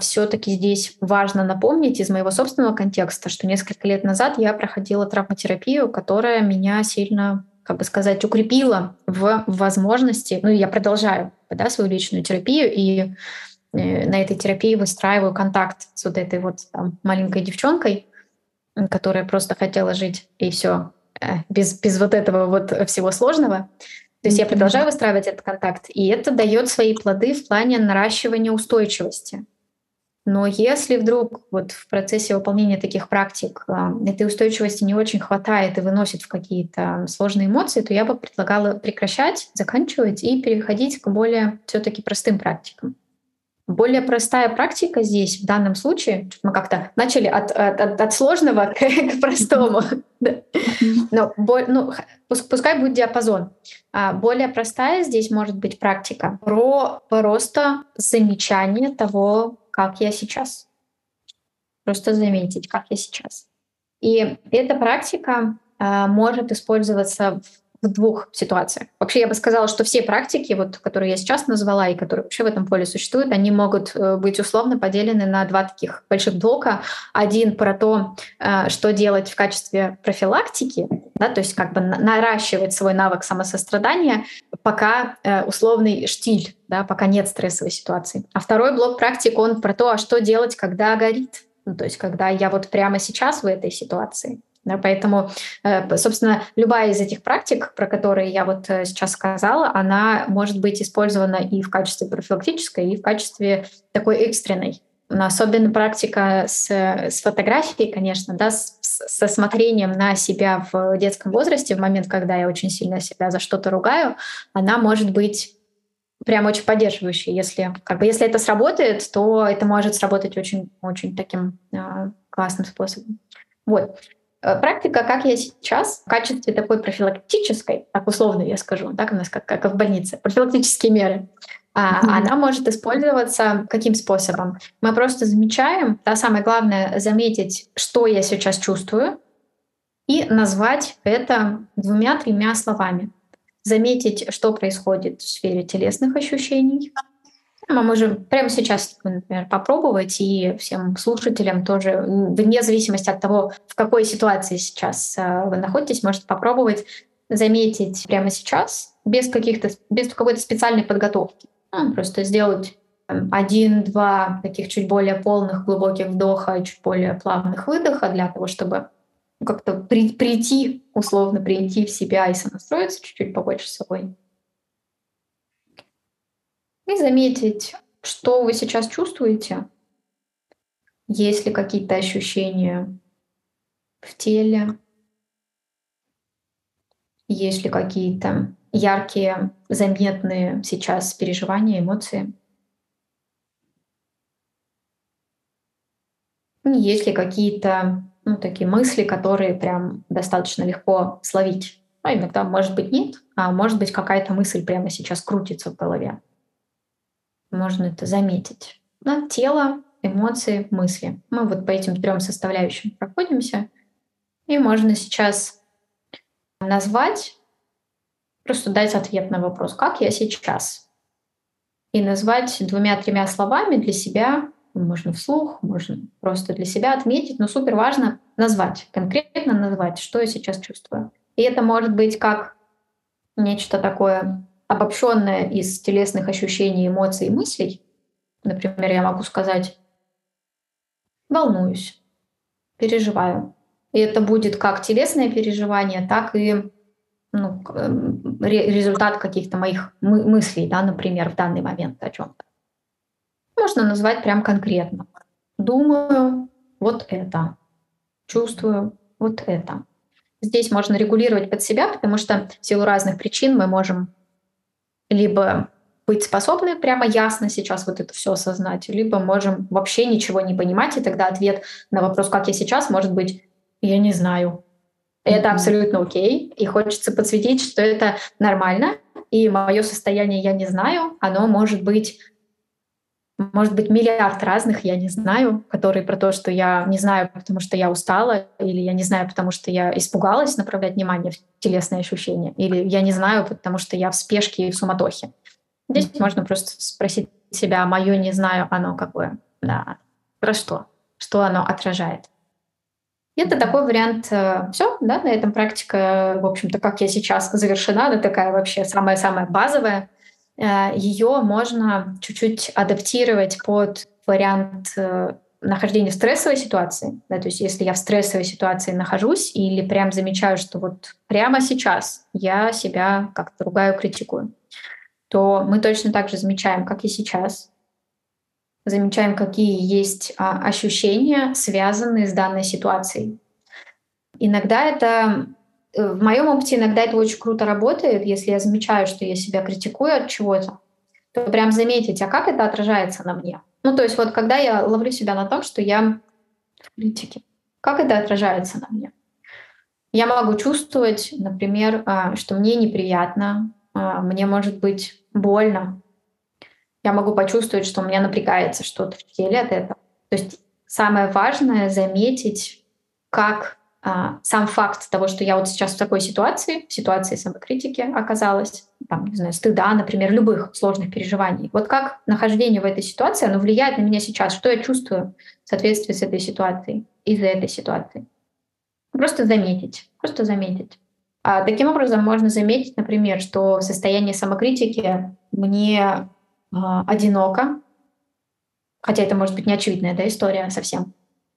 все-таки здесь важно напомнить из моего собственного контекста, что несколько лет назад я проходила травматерапию, которая меня сильно как бы сказать, укрепила в возможности, ну, я продолжаю да, свою личную терапию, и Э, на этой терапии выстраиваю контакт с вот этой вот там, маленькой девчонкой, которая просто хотела жить и все э, без, без вот этого вот всего сложного. То есть я продолжаю выстраивать этот контакт, и это дает свои плоды в плане наращивания устойчивости. Но если вдруг вот в процессе выполнения таких практик э, этой устойчивости не очень хватает и выносит в какие-то сложные эмоции, то я бы предлагала прекращать, заканчивать и переходить к более все-таки простым практикам. Более простая практика здесь, в данном случае, мы как-то начали от, от, от сложного к, к простому. [LAUGHS] Но ну, пускай будет диапазон. А более простая здесь может быть практика про просто замечание того, как я сейчас. Просто заметить, как я сейчас. И эта практика а, может использоваться в в двух ситуациях. Вообще я бы сказала, что все практики, вот, которые я сейчас назвала и которые вообще в этом поле существуют, они могут э, быть условно поделены на два таких больших блока. Один про то, э, что делать в качестве профилактики, да, то есть как бы наращивать свой навык самосострадания, пока э, условный штиль, да, пока нет стрессовой ситуации. А второй блок практик, он про то, а что делать, когда горит, ну, то есть когда я вот прямо сейчас в этой ситуации. Да, поэтому, э, собственно, любая из этих практик, про которые я вот э, сейчас сказала, она может быть использована и в качестве профилактической, и в качестве такой экстренной. Но особенно практика с, с фотографией, конечно, да, с, со смотрением на себя в детском возрасте, в момент, когда я очень сильно себя за что-то ругаю, она может быть прям очень поддерживающей. Если, как бы, если это сработает, то это может сработать очень, очень таким э, классным способом. Вот. Э, практика, как я сейчас, в качестве такой профилактической, так условно я скажу, так у нас как, как в больнице, профилактические меры, mm-hmm. она может использоваться каким способом? Мы просто замечаем, да, самое главное, заметить, что я сейчас чувствую, и назвать это двумя-тремя словами. Заметить, что происходит в сфере телесных ощущений, мы можем прямо сейчас, например, попробовать и всем слушателям тоже, вне зависимости от того, в какой ситуации сейчас э, вы находитесь, можете попробовать заметить прямо сейчас без каких-то, без какой-то специальной подготовки. Ну, просто сделать один-два таких чуть более полных глубоких вдоха и чуть более плавных выдоха для того, чтобы как-то при, прийти, условно прийти в себя и сонастроиться чуть-чуть побольше с собой. И заметить, что вы сейчас чувствуете, есть ли какие-то ощущения в теле, есть ли какие-то яркие, заметные сейчас переживания, эмоции. Есть ли какие-то ну, такие мысли, которые прям достаточно легко словить? А иногда, может быть, нет, а может быть, какая-то мысль прямо сейчас крутится в голове можно это заметить. Да, тело, эмоции, мысли. Мы вот по этим трем составляющим проходимся. И можно сейчас назвать, просто дать ответ на вопрос, как я сейчас. И назвать двумя-тремя словами для себя, можно вслух, можно просто для себя отметить, но супер важно назвать, конкретно назвать, что я сейчас чувствую. И это может быть как нечто такое обобщенное из телесных ощущений, эмоций и мыслей. Например, я могу сказать «волнуюсь», «переживаю». И это будет как телесное переживание, так и ну, эм, результат каких-то моих мы- мыслей, да, например, в данный момент о чем-то. Можно назвать прям конкретно. Думаю вот это, чувствую вот это. Здесь можно регулировать под себя, потому что в силу разных причин мы можем либо быть способны прямо ясно сейчас вот это все осознать, либо можем вообще ничего не понимать, и тогда ответ на вопрос, как я сейчас, может быть, я не знаю. Это абсолютно окей, и хочется подсветить, что это нормально, и мое состояние я не знаю, оно может быть может быть, миллиард разных, я не знаю, которые про то, что я не знаю, потому что я устала, или я не знаю, потому что я испугалась направлять внимание в телесные ощущения, или я не знаю, потому что я в спешке и в суматохе. Здесь можно просто спросить себя, мое не знаю, оно какое, да, про что, что оно отражает. Это такой вариант. Э, Все, да, на этом практика, в общем-то, как я сейчас завершена, она такая вообще самая-самая базовая. Э, ее можно чуть-чуть адаптировать под вариант э, нахождения в стрессовой ситуации. Да, то есть если я в стрессовой ситуации нахожусь или прям замечаю, что вот прямо сейчас я себя как-то ругаю, критикую, то мы точно так же замечаем, как и сейчас, замечаем, какие есть а, ощущения, связанные с данной ситуацией. Иногда это Э, в моем опыте иногда это очень круто работает, если я замечаю, что я себя критикую от чего-то, то прям заметить, а как это отражается на мне. Ну, то есть вот когда я ловлю себя на том, что я в критике, как это отражается на мне? Я могу чувствовать, например, а, что мне неприятно, а, мне может быть больно. Я могу почувствовать, что у меня напрягается что-то в теле от этого. То есть самое важное — заметить, как а, сам факт того, что я вот сейчас в такой ситуации, в ситуации самокритики оказалась, там, не знаю, стыда, например, любых сложных переживаний. Вот как нахождение в этой ситуации, оно влияет на меня сейчас, что я чувствую в соответствии с этой ситуацией, из-за этой ситуации. Просто заметить, просто заметить. А таким образом можно заметить, например, что в состоянии самокритики мне одиноко, хотя это может быть не очевидная да, история совсем,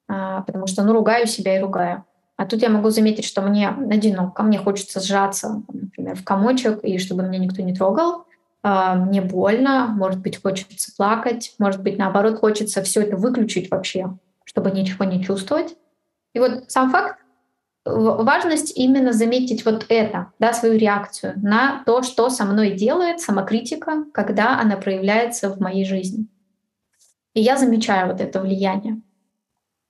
э, потому что ну ругаю себя и ругаю. А тут я могу заметить, что мне одиноко, мне хочется сжаться, например, в комочек, и чтобы меня никто не трогал. А, мне больно, может быть, хочется плакать, может быть, наоборот, хочется все это выключить вообще, чтобы ничего не чувствовать. И вот сам факт, важность именно заметить вот это, да, свою реакцию на то, что со мной делает самокритика, когда она проявляется в моей жизни. И я замечаю вот это влияние.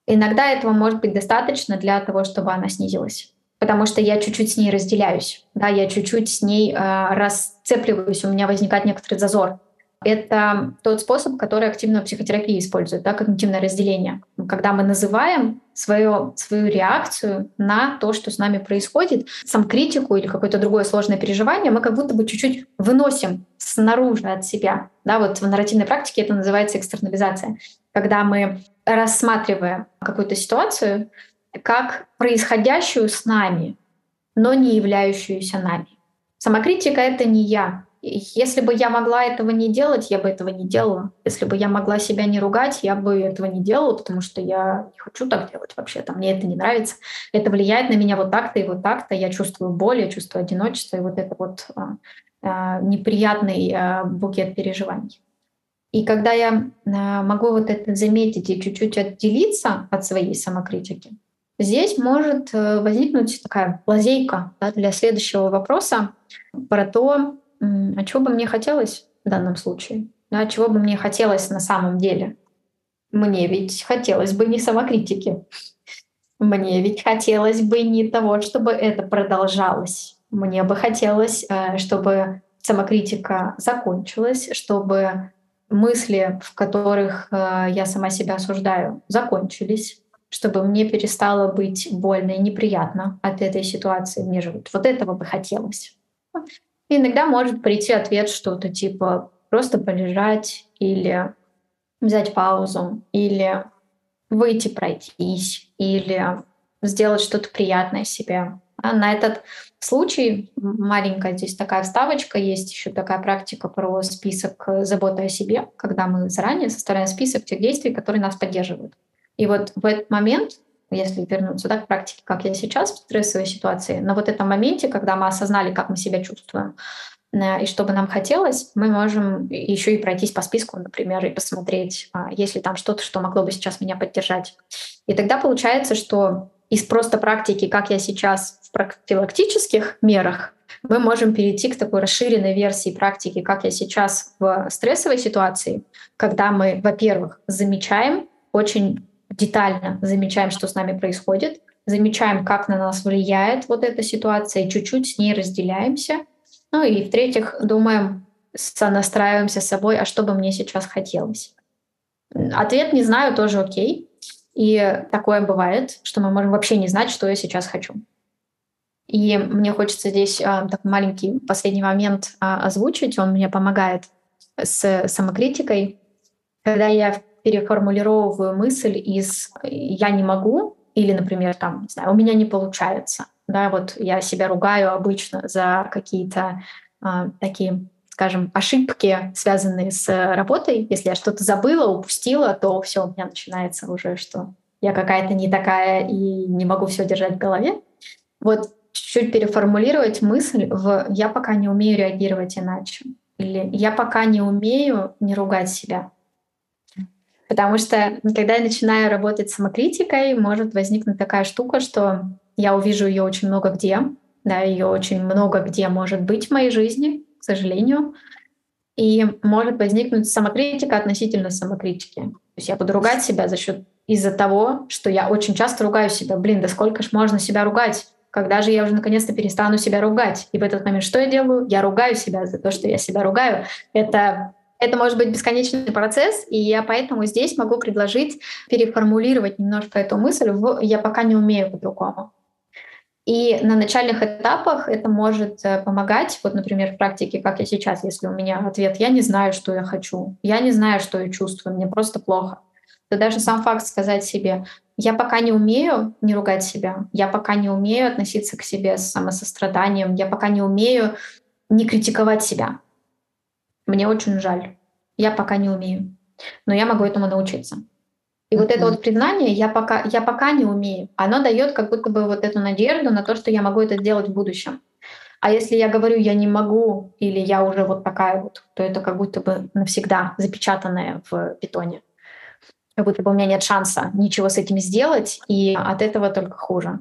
Иногда этого может быть достаточно для того, чтобы она снизилась. Потому что я чуть-чуть с ней разделяюсь, да, я чуть-чуть с ней э, расцепливаюсь, у меня возникает некоторый зазор. Это тот способ, который активно психотерапия использует, да, когнитивное разделение. Когда мы называем свою, свою реакцию на то, что с нами происходит, сам критику или какое-то другое сложное переживание, мы как будто бы чуть-чуть выносим снаружи от себя. Да, вот в нарративной практике это называется экстернализация. Когда мы рассматриваем какую-то ситуацию как происходящую с нами, но не являющуюся нами. Самокритика — это не я, если бы я могла этого не делать, я бы этого не делала. Если бы я могла себя не ругать, я бы этого не делала, потому что я не хочу так делать вообще-то. Мне это не нравится. Это влияет на меня вот так-то и вот так-то. Я чувствую боль, я чувствую одиночество, и вот это вот а, а, неприятный а, букет переживаний. И когда я а, могу вот это заметить и чуть-чуть отделиться от своей самокритики, здесь может э, возникнуть такая лазейка да, для следующего вопроса про то, а чего бы мне хотелось в данном случае? Да, чего бы мне хотелось на самом деле? Мне ведь хотелось бы не самокритики. Мне ведь хотелось бы не того, чтобы это продолжалось. Мне бы хотелось, э, чтобы самокритика закончилась, чтобы мысли, в которых э, я сама себя осуждаю, закончились, чтобы мне перестало быть больно и неприятно от этой ситуации. Мне же вот, вот этого бы хотелось. И иногда может прийти ответ что-то типа просто полежать или взять паузу, или выйти пройтись, или сделать что-то приятное себе. А на этот случай маленькая здесь такая вставочка, есть еще такая практика про список заботы о себе, когда мы заранее составляем список тех действий, которые нас поддерживают. И вот в этот момент если вернуться да, к практике, как я сейчас в стрессовой ситуации, на вот этом моменте, когда мы осознали, как мы себя чувствуем, э, и что бы нам хотелось, мы можем еще и пройтись по списку, например, и посмотреть, а, есть ли там что-то, что могло бы сейчас меня поддержать. И тогда получается, что из просто практики, как я сейчас в профилактических мерах, мы можем перейти к такой расширенной версии практики, как я сейчас в стрессовой ситуации, когда мы, во-первых, замечаем очень детально замечаем, что с нами происходит, замечаем, как на нас влияет вот эта ситуация, и чуть-чуть с ней разделяемся. Ну и в-третьих, думаем, сонастраиваемся с собой, а что бы мне сейчас хотелось. Ответ «не знаю» тоже окей. И такое бывает, что мы можем вообще не знать, что я сейчас хочу. И мне хочется здесь а, так маленький последний момент а, озвучить. Он мне помогает с самокритикой. Когда я переформулировываю мысль из «я не могу» или, например, там, не знаю, «у меня не получается». Да, вот я себя ругаю обычно за какие-то э, такие, скажем, ошибки, связанные с работой. Если я что-то забыла, упустила, то все, у меня начинается уже, что я какая-то не такая и не могу все держать в голове. Вот чуть-чуть переформулировать мысль в «я пока не умею реагировать иначе» или «я пока не умею не ругать себя». Потому что когда я начинаю работать с самокритикой, может возникнуть такая штука, что я увижу ее очень много где, да, ее очень много где может быть в моей жизни, к сожалению. И может возникнуть самокритика относительно самокритики. То есть я буду ругать себя за счет из-за того, что я очень часто ругаю себя. Блин, да сколько ж можно себя ругать? Когда же я уже наконец-то перестану себя ругать? И в этот момент что я делаю? Я ругаю себя за то, что я себя ругаю. Это это может быть бесконечный процесс, и я поэтому здесь могу предложить переформулировать немножко эту мысль в «я пока не умею по-другому». И на начальных этапах это может э, помогать. Вот, например, в практике, как я сейчас, если у меня ответ «я не знаю, что я хочу», «я не знаю, что я чувствую», «мне просто плохо», то даже сам факт сказать себе, я пока не умею не ругать себя, я пока не умею относиться к себе с самосостраданием, я пока не умею не критиковать себя. Мне очень жаль. Я пока не умею. Но я могу этому научиться. И mm-hmm. вот это вот признание, я пока, я пока не умею, оно дает как будто бы вот эту надежду на то, что я могу это сделать в будущем. А если я говорю, я не могу, или я уже вот такая вот, то это как будто бы навсегда запечатанное в питоне. Как будто бы у меня нет шанса ничего с этим сделать, и от этого только хуже.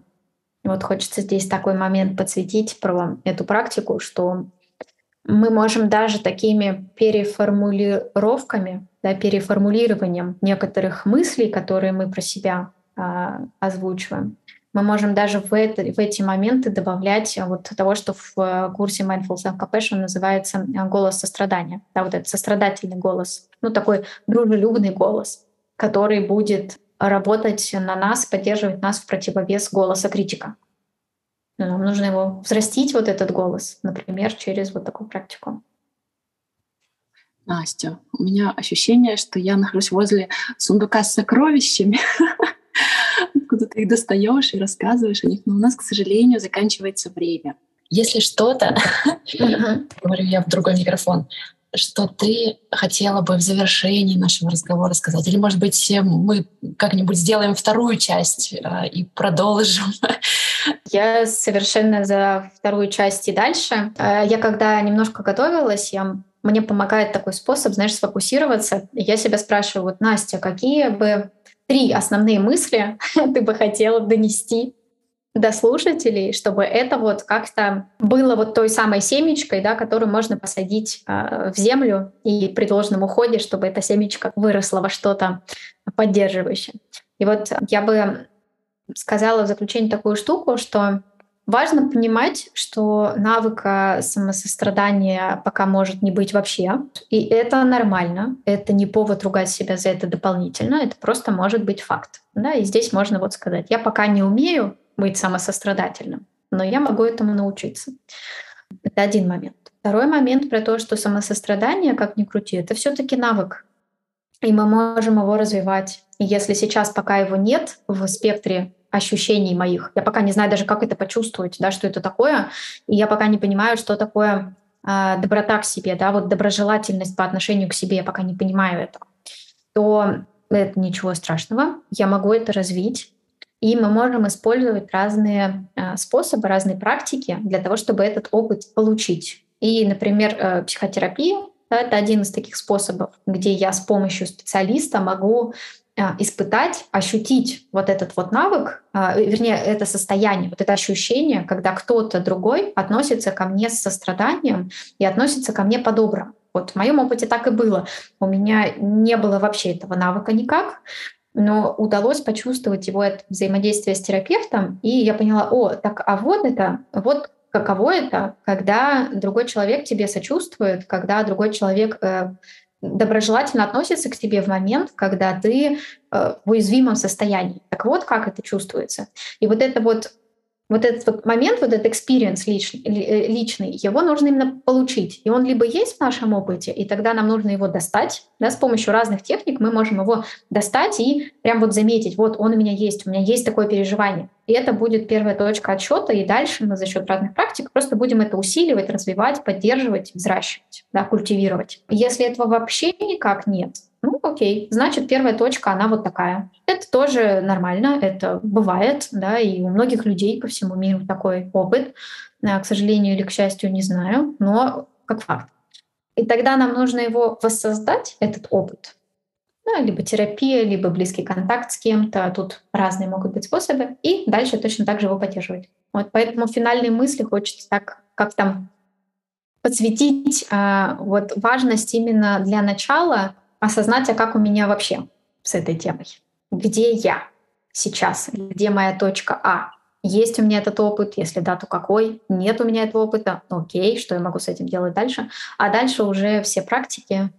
Вот хочется здесь такой момент подсветить про эту практику, что мы можем даже такими переформулировками, да, переформулированием некоторых мыслей, которые мы про себя э, озвучиваем, мы можем даже в, это, в эти моменты добавлять вот того, что в э, курсе Mindful Self-Compassion называется э, голос сострадания. Да, вот этот сострадательный голос, ну такой дружелюбный голос, который будет работать на нас, поддерживать нас в противовес голоса критика. Нам нужно его взрастить, вот этот голос, например, через вот такую практику. Настя, у меня ощущение, что я нахожусь возле сундука с сокровищами. [LAUGHS] откуда ты их достаешь и рассказываешь о них. Но у нас, к сожалению, заканчивается время. Если что-то, [LAUGHS] говорю я в другой микрофон, что ты хотела бы в завершении нашего разговора сказать? Или, может быть, мы как-нибудь сделаем вторую часть э, и продолжим? [LAUGHS] Я совершенно за вторую часть и дальше. Э, я когда немножко готовилась, я мне помогает такой способ, знаешь, сфокусироваться. Я себя спрашиваю, вот, Настя, какие бы три основные мысли [LAUGHS] ты бы хотела донести до слушателей, чтобы это вот как-то было вот той самой семечкой, да, которую можно посадить э, в землю и при должном уходе, чтобы эта семечка выросла во что-то поддерживающее. И вот я бы сказала в заключение такую штуку, что Важно понимать, что навыка самосострадания пока может не быть вообще. И это нормально. Это не повод ругать себя за это дополнительно. Это просто может быть факт. Да? И здесь можно вот сказать, я пока не умею быть самосострадательным, но я могу этому научиться. Это один момент. Второй момент про то, что самосострадание, как ни крути, это все-таки навык. И мы можем его развивать. И если сейчас пока его нет в спектре ощущений моих. Я пока не знаю даже, как это почувствовать, да, что это такое. И я пока не понимаю, что такое э, доброта к себе, да, вот доброжелательность по отношению к себе, я пока не понимаю это. То это ничего страшного, я могу это развить. И мы можем использовать разные э, способы, разные практики для того, чтобы этот опыт получить. И, например, э, психотерапия да, это один из таких способов, где я с помощью специалиста могу испытать, ощутить вот этот вот навык, а, вернее, это состояние, вот это ощущение, когда кто-то другой относится ко мне с состраданием и относится ко мне по-доброму. Вот в моем опыте так и было. У меня не было вообще этого навыка никак, но удалось почувствовать его это взаимодействие с терапевтом, и я поняла, о, так, а вот это, вот каково это, когда другой человек тебе сочувствует, когда другой человек э, доброжелательно относится к тебе в момент, когда ты э, в уязвимом состоянии. Так вот, как это чувствуется. И вот это вот вот этот вот момент, вот этот experience личный, э, личный, его нужно именно получить. И он либо есть в нашем опыте, и тогда нам нужно его достать. Да, с помощью разных техник мы можем его достать и прям вот заметить, вот он у меня есть, у меня есть такое переживание. И это будет первая точка отсчета, и дальше мы за счет разных практик просто будем это усиливать, развивать, поддерживать, взращивать, да, культивировать. Если этого вообще никак нет, ну, окей, значит, первая точка, она вот такая. Это тоже нормально, это бывает, да, и у многих людей по всему миру такой опыт. К сожалению или к счастью, не знаю, но как факт. И тогда нам нужно его воссоздать, этот опыт. Да, либо терапия, либо близкий контакт с кем-то. Тут разные могут быть способы. И дальше точно так же его поддерживать. Вот поэтому финальные мысли хочется так как там подсветить а, вот важность именно для начала осознать, а как у меня вообще с этой темой. Где я сейчас? Где моя точка А? Есть у меня этот опыт? Если да, то какой? Нет у меня этого опыта? Ну, окей, что я могу с этим делать дальше? А дальше уже все практики.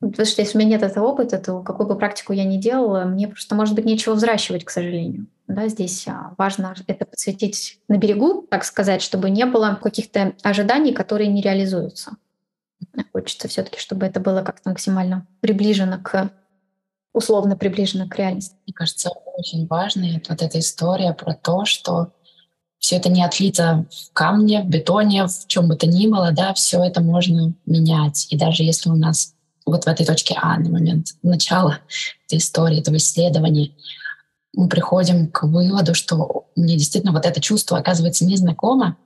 Потому что если у меня нет этого опыта, то какую бы практику я ни делала, мне просто, может быть, нечего взращивать, к сожалению. Да, здесь а, важно это подсветить на берегу, так сказать, чтобы не было каких-то ожиданий, которые не реализуются. Хочется все-таки, чтобы это было как-то максимально приближено к условно приближена к реальности. Мне кажется, очень важной вот эта история про то, что все это не отлито в камне, в бетоне, в чем бы то ни было, да, все это можно менять. И даже если у нас вот в этой точке А на момент начала этой истории, этого исследования, мы приходим к выводу, что мне действительно вот это чувство оказывается незнакомо,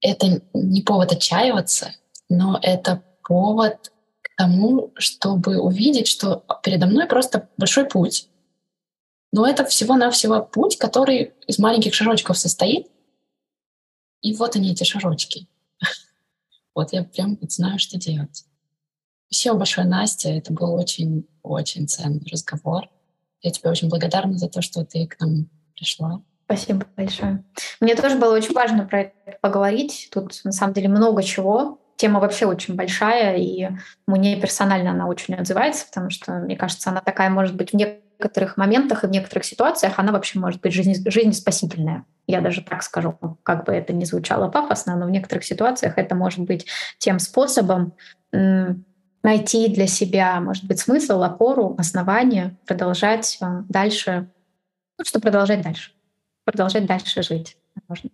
это не повод отчаиваться, но это повод к тому, чтобы увидеть, что передо мной просто большой путь. Но это всего-навсего путь, который из маленьких шажочков состоит. И вот они, эти шажочки. [LAUGHS] Вот я прям знаю, что делать. Спасибо большое, Настя. Это был очень-очень ценный разговор. Я тебе очень благодарна за то, что ты к нам пришла. Спасибо большое. Мне тоже было очень важно про это поговорить. Тут на самом деле много чего. Тема вообще очень большая, и мне персонально она очень отзывается, потому что, мне кажется, она такая может быть в некоторых моментах и в некоторых ситуациях, она вообще может быть жизни, жизнеспасительная. Я даже так скажу, как бы это ни звучало пафосно, но в некоторых ситуациях это может быть тем способом найти для себя, может быть, смысл, опору, основание, продолжать э, дальше, ну, что продолжать дальше продолжать дальше жить, можно.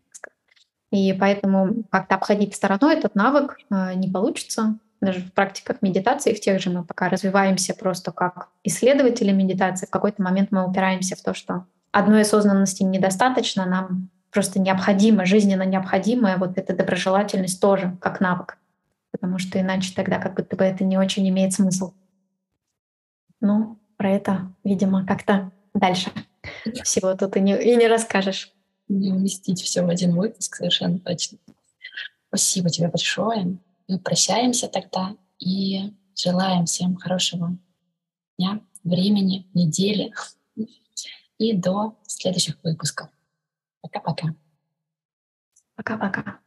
И поэтому как-то обходить стороной этот навык э, не получится. Даже в практиках медитации, в тех же мы пока развиваемся просто как исследователи медитации, в какой-то момент мы упираемся в то, что одной осознанности недостаточно, нам просто необходимо, жизненно необходимая вот эта доброжелательность тоже как навык. Потому что иначе тогда как будто бы это не очень имеет смысл. Ну, про это, видимо, как-то дальше. Всего тут и не, и не расскажешь. Не уместить все в один выпуск, совершенно точно. Спасибо тебе большое. Мы прощаемся тогда и желаем всем хорошего дня, времени, недели и до следующих выпусков. Пока-пока. Пока-пока.